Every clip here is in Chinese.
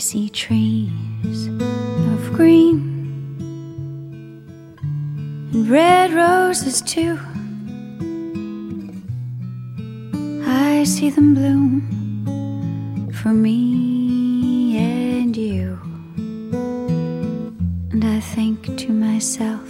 See trees of green and red roses too. I see them bloom for me and you. And I think to myself,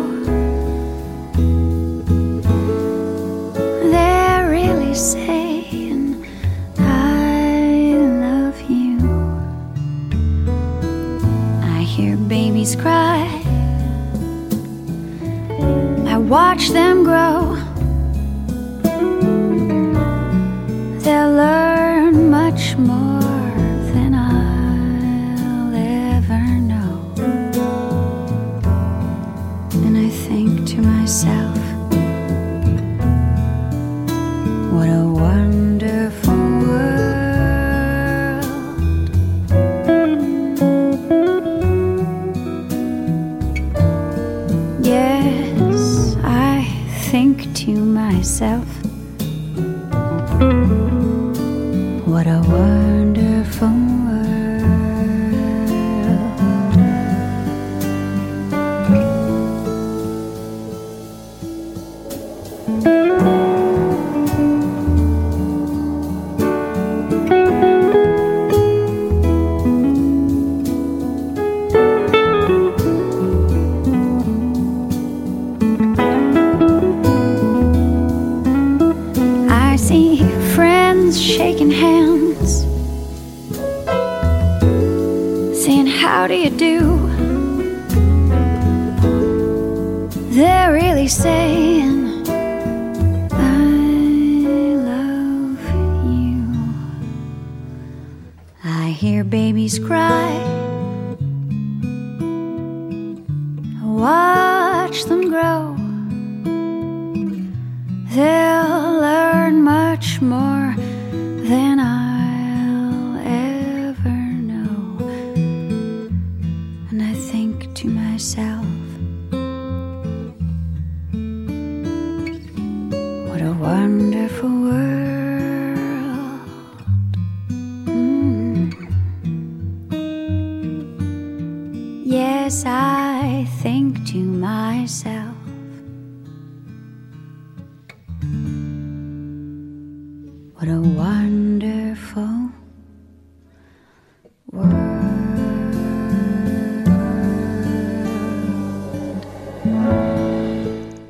Watch them grow. They'll learn much more than I'll ever know. And I think to myself, friends shaking hands, saying, How do you do? They're really saying, I love you. I hear babies cry, I more than I'll ever know. And I think to myself, what a wonderful world. Mm. Yes, I think to myself. What a wonderful world.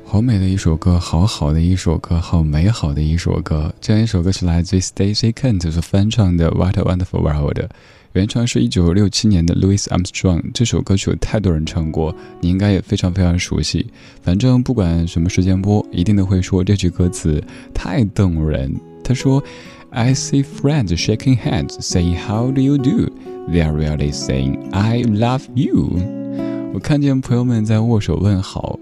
好美的一首歌，好好的一首歌，好美好的一首歌。这样一首歌是来自于 Stacy Kent 所翻唱的《What a Wonderful World》，原唱是一九六七年的 Louis Armstrong。这首歌曲有太多人唱过，你应该也非常非常熟悉。反正不管什么时间播，一定都会说这句歌词太动人。他说：“I see friends shaking hands, saying How do you do? they are really saying I love you。我看见朋友们在握手问好，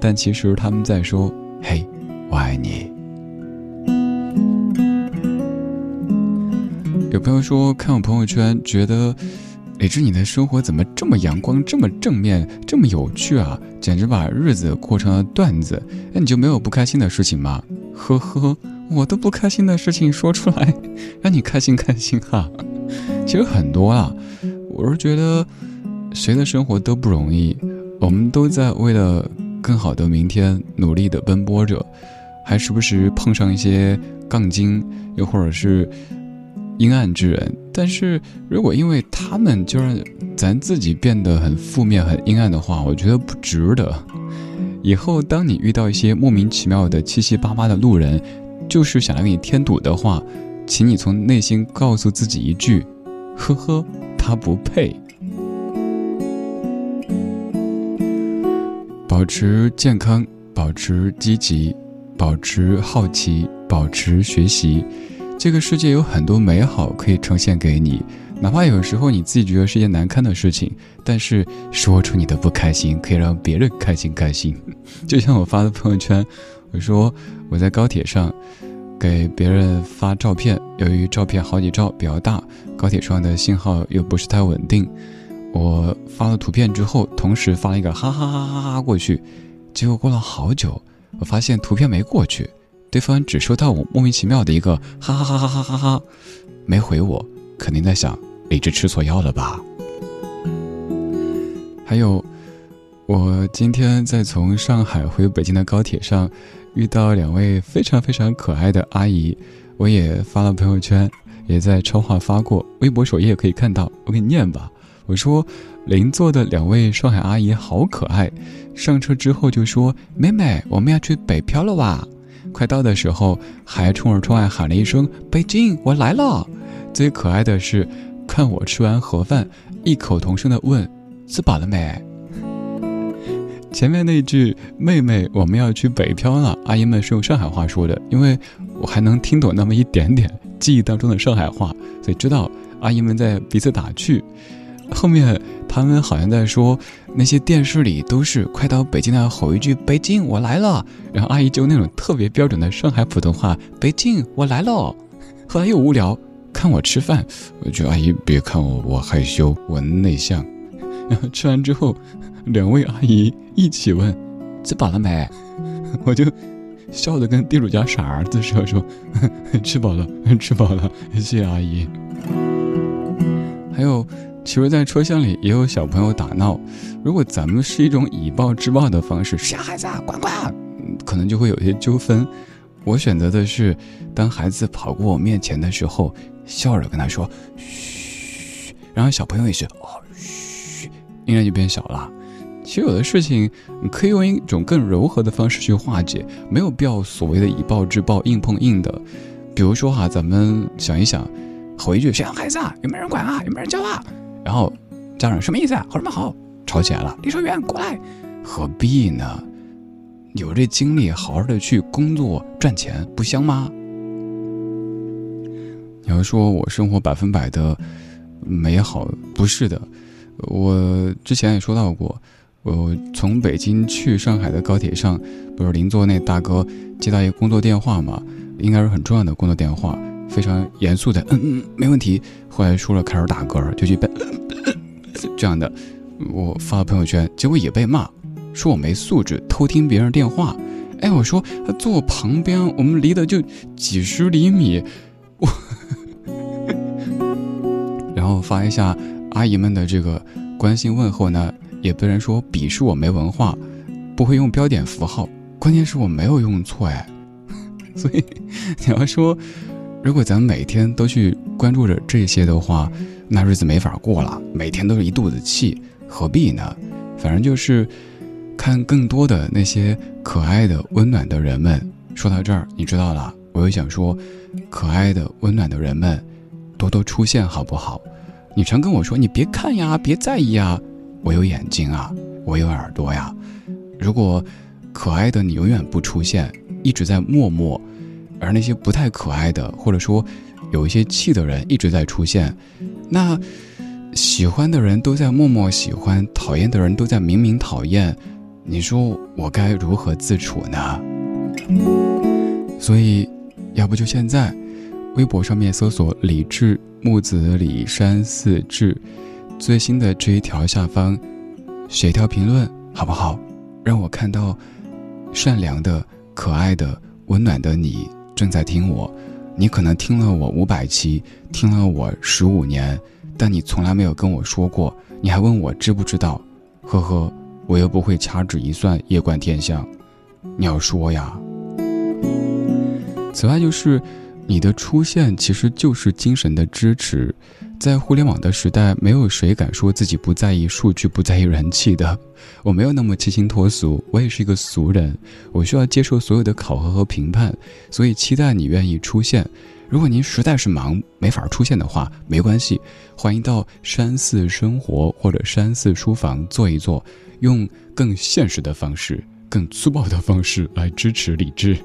但其实他们在说：“嘿，我爱你。”有朋友说看我朋友圈，觉得李志你的生活怎么这么阳光、这么正面、这么有趣啊？简直把日子过成了段子。那你就没有不开心的事情吗？呵呵，我都不开心的事情说出来，让你开心开心哈。其实很多啊，我是觉得谁的生活都不容易，我们都在为了更好的明天努力的奔波着，还时不时碰上一些杠精，又或者是。阴暗之人，但是如果因为他们就让咱自己变得很负面、很阴暗的话，我觉得不值得。以后当你遇到一些莫名其妙的七七八八的路人，就是想来给你添堵的话，请你从内心告诉自己一句：呵呵，他不配。保持健康，保持积极，保持好奇，保持学习。这个世界有很多美好可以呈现给你，哪怕有时候你自己觉得是一件难堪的事情，但是说出你的不开心，可以让别人开心开心。就像我发的朋友圈，我说我在高铁上给别人发照片，由于照片好几兆比较大，高铁上的信号又不是太稳定，我发了图片之后，同时发了一个哈哈哈哈哈过去，结果过了好久，我发现图片没过去。对方只收到我莫名其妙的一个哈哈哈哈哈哈哈，没回我，肯定在想李志吃错药了吧。还有，我今天在从上海回北京的高铁上，遇到两位非常非常可爱的阿姨，我也发了朋友圈，也在超话发过，微博首页可以看到。我给你念吧，我说邻座的两位上海阿姨好可爱，上车之后就说：“妹妹，我们要去北漂了哇。”快到的时候，还冲着窗外喊了一声“北京，我来了”。最可爱的是，看我吃完盒饭，异口同声的问：“吃饱了没？”前面那句“妹妹，我们要去北漂了”，阿姨们是用上海话说的，因为我还能听懂那么一点点记忆当中的上海话，所以知道阿姨们在彼此打趣。后面他们好像在说，那些电视里都是快到北京了，吼一句“北京，我来了”，然后阿姨就那种特别标准的上海普通话“北京，我来了”。后来又无聊，看我吃饭，我就阿姨别看我，我害羞，我内向。然 后吃完之后，两位阿姨一起问：“吃饱了没？” 我就笑得跟地主家傻儿子似的说：“吃饱了，吃饱了，谢谢阿姨。”还有。其实，在车厢里也有小朋友打闹。如果咱们是一种以暴制暴的方式，傻孩子，滚滚，可能就会有些纠纷。我选择的是，当孩子跑过我面前的时候，笑着跟他说：“嘘。”然后小朋友也是哦，嘘，音量就变小了。其实有的事情，你可以用一种更柔和的方式去化解，没有必要所谓的以暴制暴、硬碰硬的。比如说哈，咱们想一想，吼一句：“谁孩子啊？有没有人管啊？有没有人教啊？”然后，家长什么意思啊？吼什么吼？吵起来了。离车远，过来。何必呢？有这精力，好好的去工作赚钱，不香吗？你要说我生活百分百的美好，不是的。我之前也说到过，我从北京去上海的高铁上，不是邻座那大哥接到一个工作电话嘛？应该是很重要的工作电话。非常严肃的，嗯嗯，没问题。后来说了，开始打嗝，就去背，这样的，我发朋友圈，结果也被骂，说我没素质，偷听别人电话。哎，我说他坐我旁边，我们离得就几十厘米，我，然后发一下阿姨们的这个关心问候呢，也被人说鄙视我没文化，不会用标点符号。关键是我没有用错哎，所以你要说。如果咱们每天都去关注着这些的话，那日子没法过了，每天都是一肚子气，何必呢？反正就是看更多的那些可爱的、温暖的人们。说到这儿，你知道了，我又想说，可爱的、温暖的人们多多出现，好不好？你常跟我说，你别看呀，别在意啊，我有眼睛啊，我有耳朵呀。如果可爱的你永远不出现，一直在默默。而那些不太可爱的，或者说有一些气的人一直在出现，那喜欢的人都在默默喜欢，讨厌的人都在明明讨厌，你说我该如何自处呢？所以，要不就现在，微博上面搜索“李智木子李山寺志”，最新的这一条下方写一条评论，好不好？让我看到善良的、可爱的、温暖的你正在听我。你可能听了我五百期，听了我十五年。但你从来没有跟我说过，你还问我知不知道？呵呵，我又不会掐指一算，夜观天象。你要说呀。此外，就是你的出现其实就是精神的支持。在互联网的时代，没有谁敢说自己不在意数据、不在意人气的。我没有那么清新脱俗，我也是一个俗人，我需要接受所有的考核和评判，所以期待你愿意出现。如果您实在是忙没法出现的话，没关系，欢迎到山寺生活或者山寺书房坐一坐，用更现实的方式、更粗暴的方式来支持理智。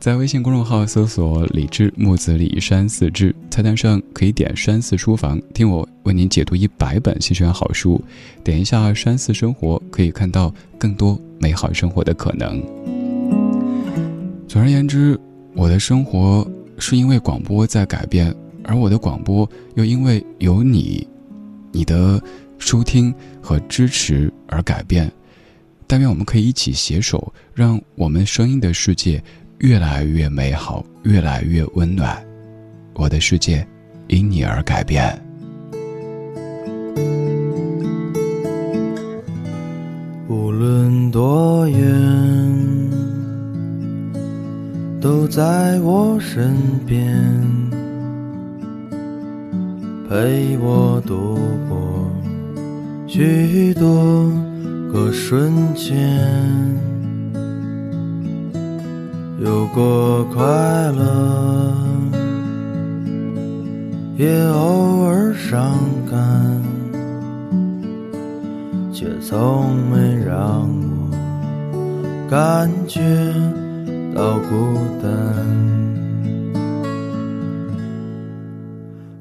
在微信公众号搜索“李智木子李山寺志”，菜单上可以点“山寺书房”，听我为您解读一百本新选好书。点一下“山寺生活”，可以看到更多美好生活的可能。总而言之，我的生活。是因为广播在改变，而我的广播又因为有你、你的收听和支持而改变。但愿我们可以一起携手，让我们声音的世界越来越美好，越来越温暖。我的世界因你而改变。无论多远。都在我身边，陪我度过许多个瞬间，有过快乐，也偶尔伤感，却从没让我感觉。到孤单，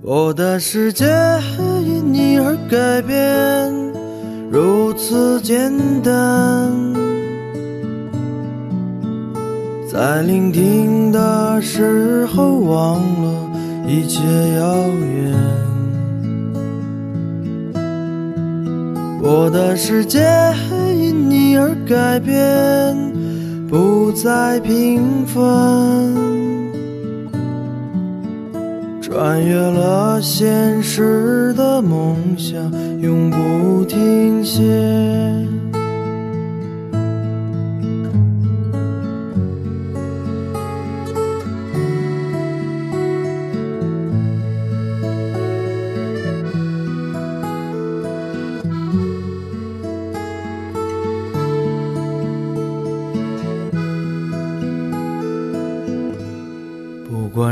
我的世界因你而改变，如此简单。在聆听的时候，忘了一切遥远。我的世界因你而改变。不再平凡，穿越了现实的梦想，永不停歇。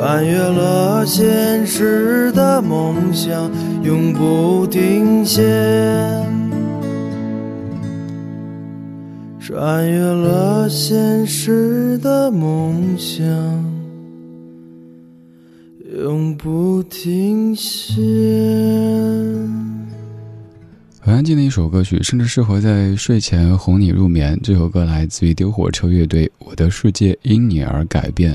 穿越了现实的梦想，永不停歇。穿越了现实的梦想，永不停歇。很安静的一首歌曲，甚至适合在睡前哄你入眠。这首歌来自于丢火车乐队，《我的世界因你而改变》。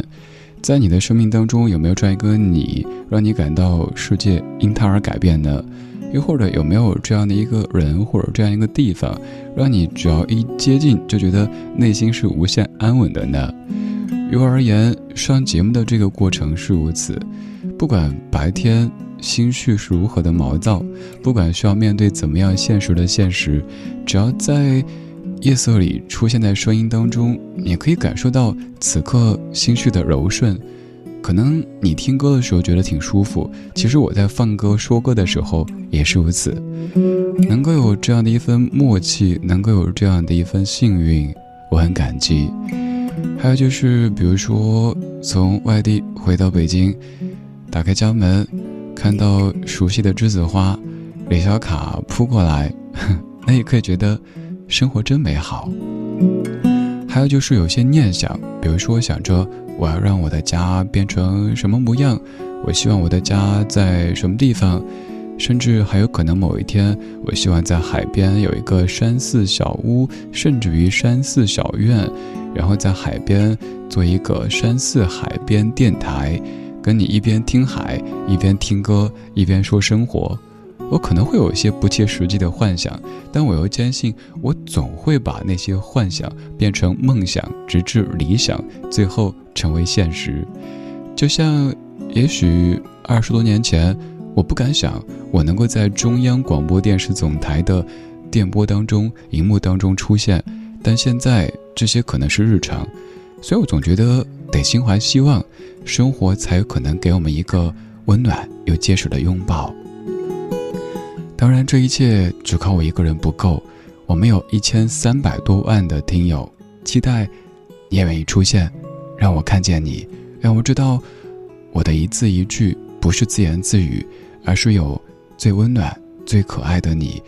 在你的生命当中，有没有这样一个你，让你感到世界因他而改变呢？又或者有没有这样的一个人，或者这样一个地方，让你只要一接近，就觉得内心是无限安稳的呢？于我而言，上节目的这个过程是如此。不管白天心绪是如何的毛躁，不管需要面对怎么样现实的现实，只要在。夜色里出现在声音当中，你可以感受到此刻心绪的柔顺。可能你听歌的时候觉得挺舒服，其实我在放歌说歌的时候也是如此。能够有这样的一份默契，能够有这样的一份幸运，我很感激。还有就是，比如说从外地回到北京，打开家门，看到熟悉的栀子花，李小卡扑过来，那也可以觉得。生活真美好。还有就是有些念想，比如说想着我要让我的家变成什么模样，我希望我的家在什么地方，甚至还有可能某一天，我希望在海边有一个山寺小屋，甚至于山寺小院，然后在海边做一个山寺海边电台，跟你一边听海，一边听歌，一边说生活。我可能会有一些不切实际的幻想，但我又坚信，我总会把那些幻想变成梦想，直至理想，最后成为现实。就像，也许二十多年前，我不敢想我能够在中央广播电视总台的电波当中、荧幕当中出现，但现在这些可能是日常，所以我总觉得得心怀希望，生活才有可能给我们一个温暖又结实的拥抱。当然，这一切只靠我一个人不够。我们有一千三百多万的听友，期待你也愿意出现，让我看见你，让我知道我的一字一句不是自言自语，而是有最温暖、最可爱的你，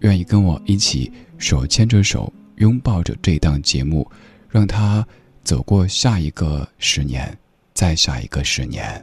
愿意跟我一起手牵着手，拥抱着这档节目，让它走过下一个十年，再下一个十年。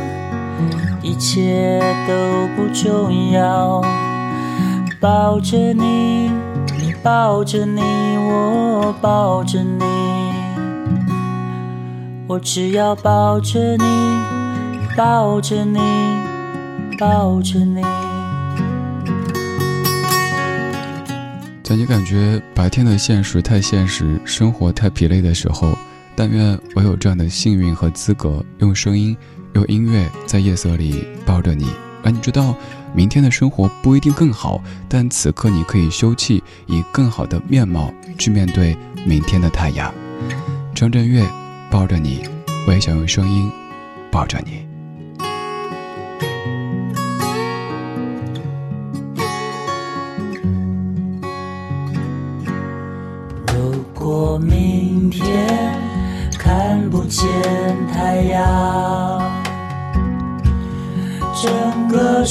一切都不重要，抱着你，抱着你，我抱着你，我只要抱着你，抱着你，抱着你。在你感觉白天的现实太现实，生活太疲累的时候，但愿我有这样的幸运和资格，用声音。用音乐在夜色里抱着你，让你知道，明天的生活不一定更好，但此刻你可以休憩，以更好的面貌去面对明天的太阳。张震岳抱着你，我也想用声音抱着你。如果明天看不见太阳。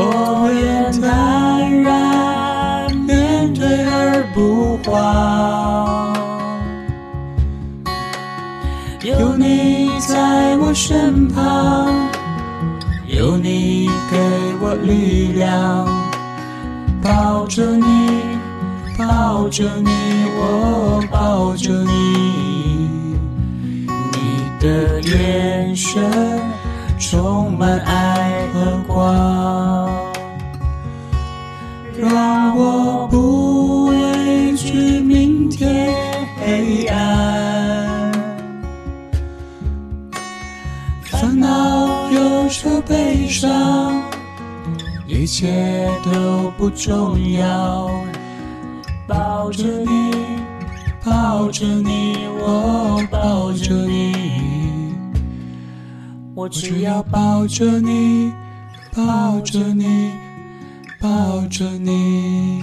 我愿坦然面对而不慌。有你在我身旁，有你给我力量，抱着你，抱着你，我抱着你，你的眼神充满爱和光，让我不畏惧明天黑暗。烦恼、忧愁、悲伤，一切都不重要。抱着你，抱着你，我抱着你，我只要抱着你，抱着你，抱着你。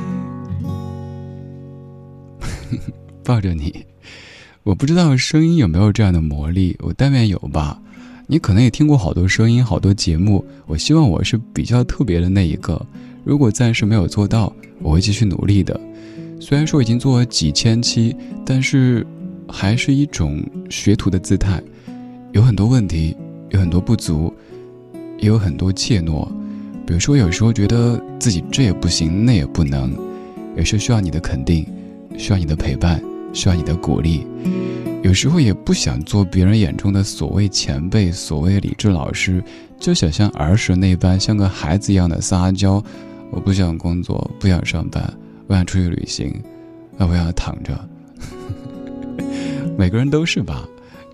抱着你，我不知道声音有没有这样的魔力，我但愿有吧。你可能也听过好多声音，好多节目。我希望我是比较特别的那一个。如果暂时没有做到，我会继续努力的。虽然说已经做了几千期，但是还是一种学徒的姿态，有很多问题，有很多不足，也有很多怯懦。比如说，有时候觉得自己这也不行，那也不能，也是需要你的肯定，需要你的陪伴，需要你的鼓励。有时候也不想做别人眼中的所谓前辈，所谓理智老师，就想像儿时那般，像个孩子一样的撒娇。我不想工作，不想上班，我想出去旅行，啊，我想躺着。每个人都是吧？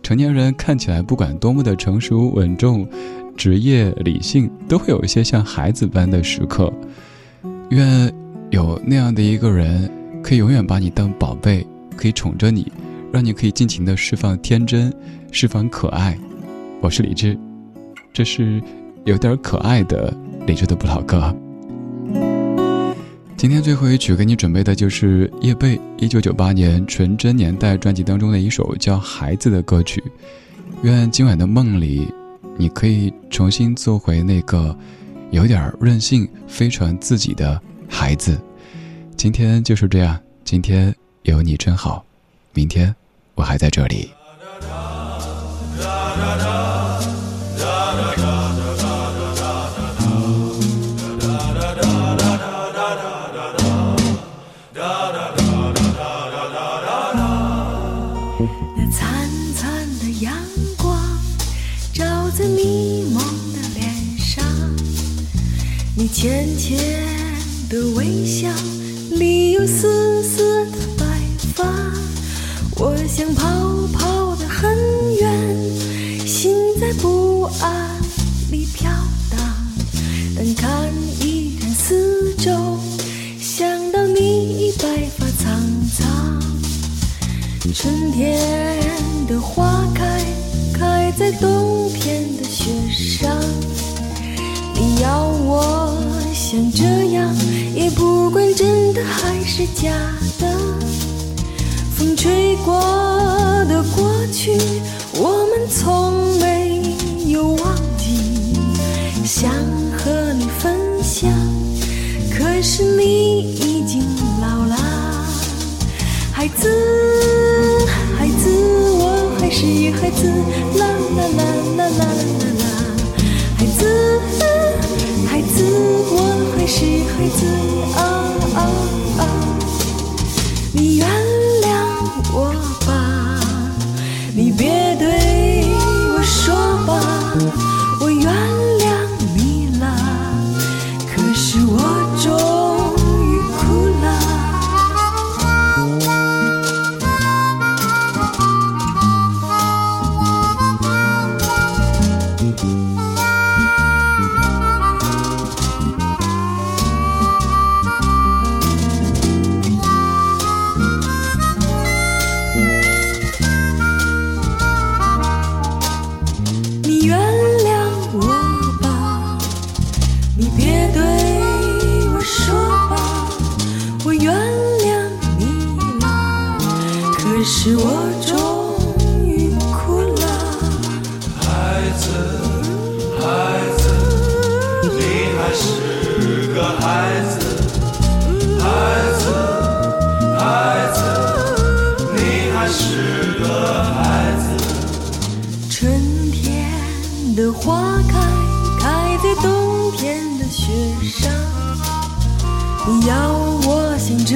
成年人看起来不管多么的成熟稳重、职业理性，都会有一些像孩子般的时刻。愿有那样的一个人，可以永远把你当宝贝，可以宠着你。让你可以尽情的释放天真，释放可爱。我是李志，这是有点可爱的李志的不老歌。今天最后一曲给你准备的就是叶蓓一九九八年《纯真年代》专辑当中的一首叫《孩子》的歌曲。愿今晚的梦里，你可以重新做回那个有点任性、非常自己的孩子。今天就是这样，今天有你真好，明天。我还在这里。浅浅的微笑里有丝丝的白发。我想跑跑得很远，心在不安里飘荡。但看一看四周，想到你已白发苍苍。春天的花，开像这样，也不管真的还是假的。风吹过的过去，我们从没有忘记，想和你分享。可是你已经老了，孩子，孩子，我还是孩子，啦啦啦啦啦啦啦，孩子，孩子，我是孩子，啊啊。花开，开在冬天的雪上。你要我像这